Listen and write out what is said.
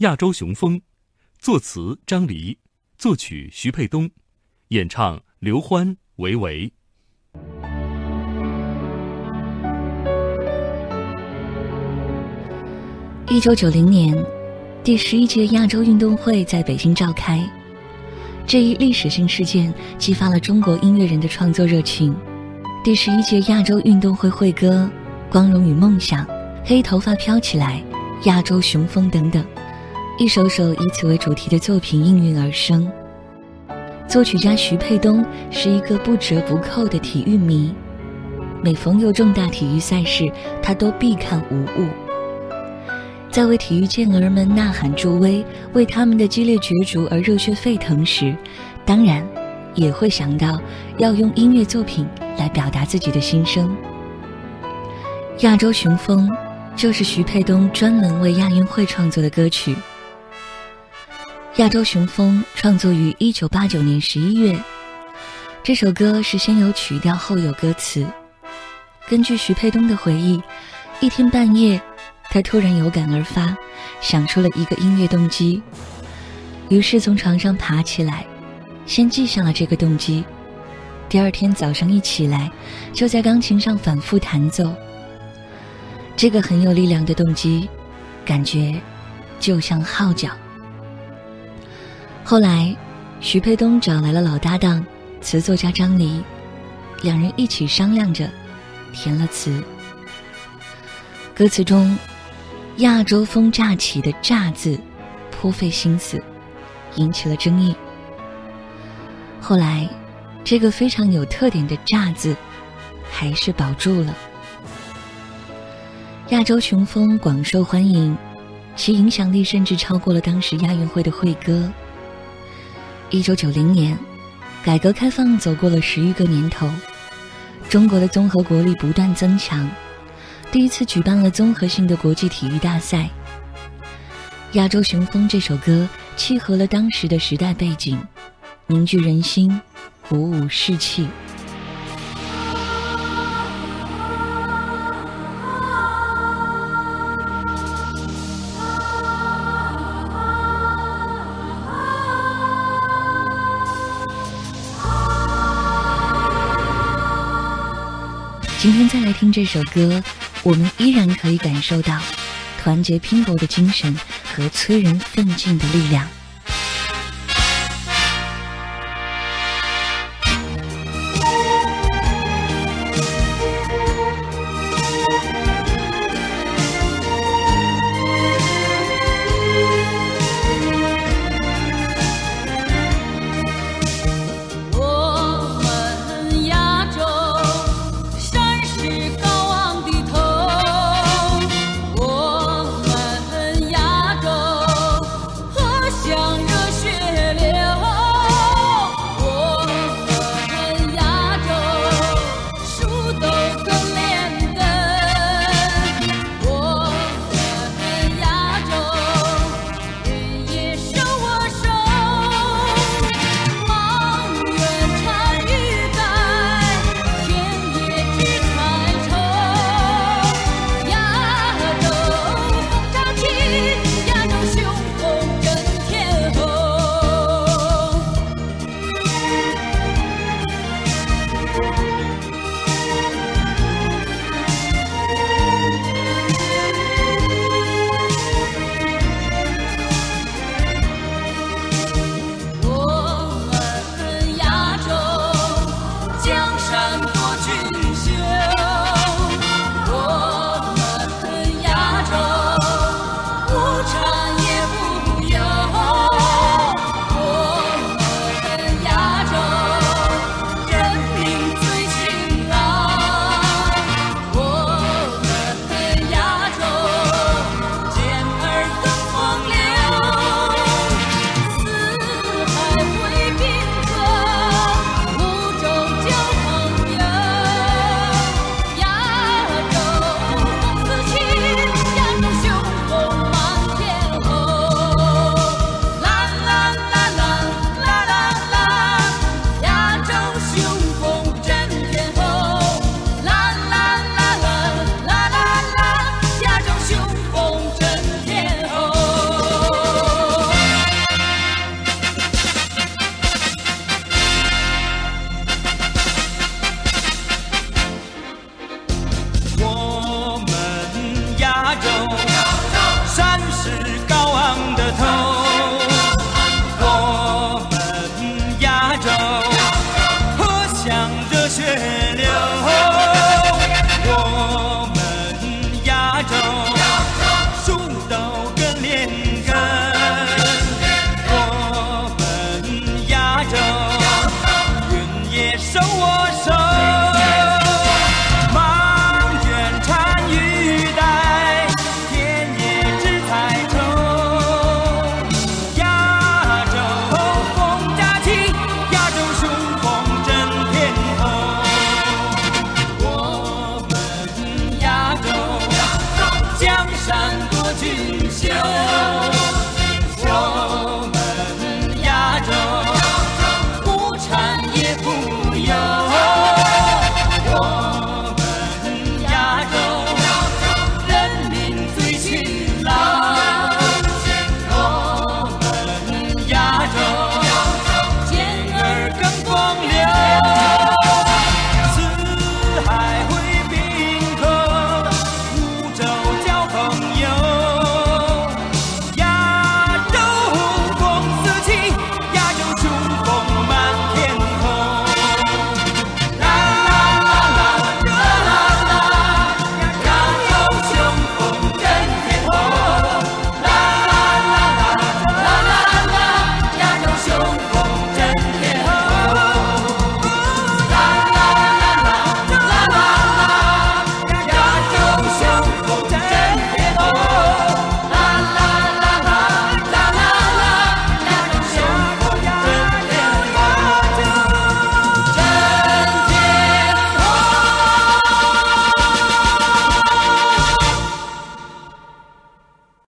亚洲雄风，作词张黎，作曲徐沛东，演唱刘欢、维维。一九九零年，第十一届亚洲运动会在北京召开，这一历史性事件激发了中国音乐人的创作热情。第十一届亚洲运动会会歌《光荣与梦想》《黑头发飘起来》《亚洲雄风》等等。一首首以此为主题的作品应运而生。作曲家徐沛东是一个不折不扣的体育迷，每逢有重大体育赛事，他都必看无误。在为体育健儿们呐喊助威、为他们的激烈角逐而热血沸腾时，当然也会想到要用音乐作品来表达自己的心声。《亚洲雄风》就是徐沛东专门为亚运会创作的歌曲。《亚洲雄风》创作于一九八九年十一月，这首歌是先有曲调后有歌词。根据徐沛东的回忆，一天半夜，他突然有感而发，想出了一个音乐动机，于是从床上爬起来，先记下了这个动机。第二天早上一起来，就在钢琴上反复弹奏。这个很有力量的动机，感觉就像号角。后来，徐沛东找来了老搭档，词作家张黎，两人一起商量着填了词。歌词中“亚洲风乍起”的“乍”字颇费心思，引起了争议。后来，这个非常有特点的“乍”字还是保住了。亚洲雄风广受欢迎，其影响力甚至超过了当时亚运会的会歌。一九九零年，改革开放走过了十余个年头，中国的综合国力不断增强，第一次举办了综合性的国际体育大赛。《亚洲雄风》这首歌契合了当时的时代背景，凝聚人心，鼓舞士气。今天再来听这首歌，我们依然可以感受到团结拼搏的精神和催人奋进的力量。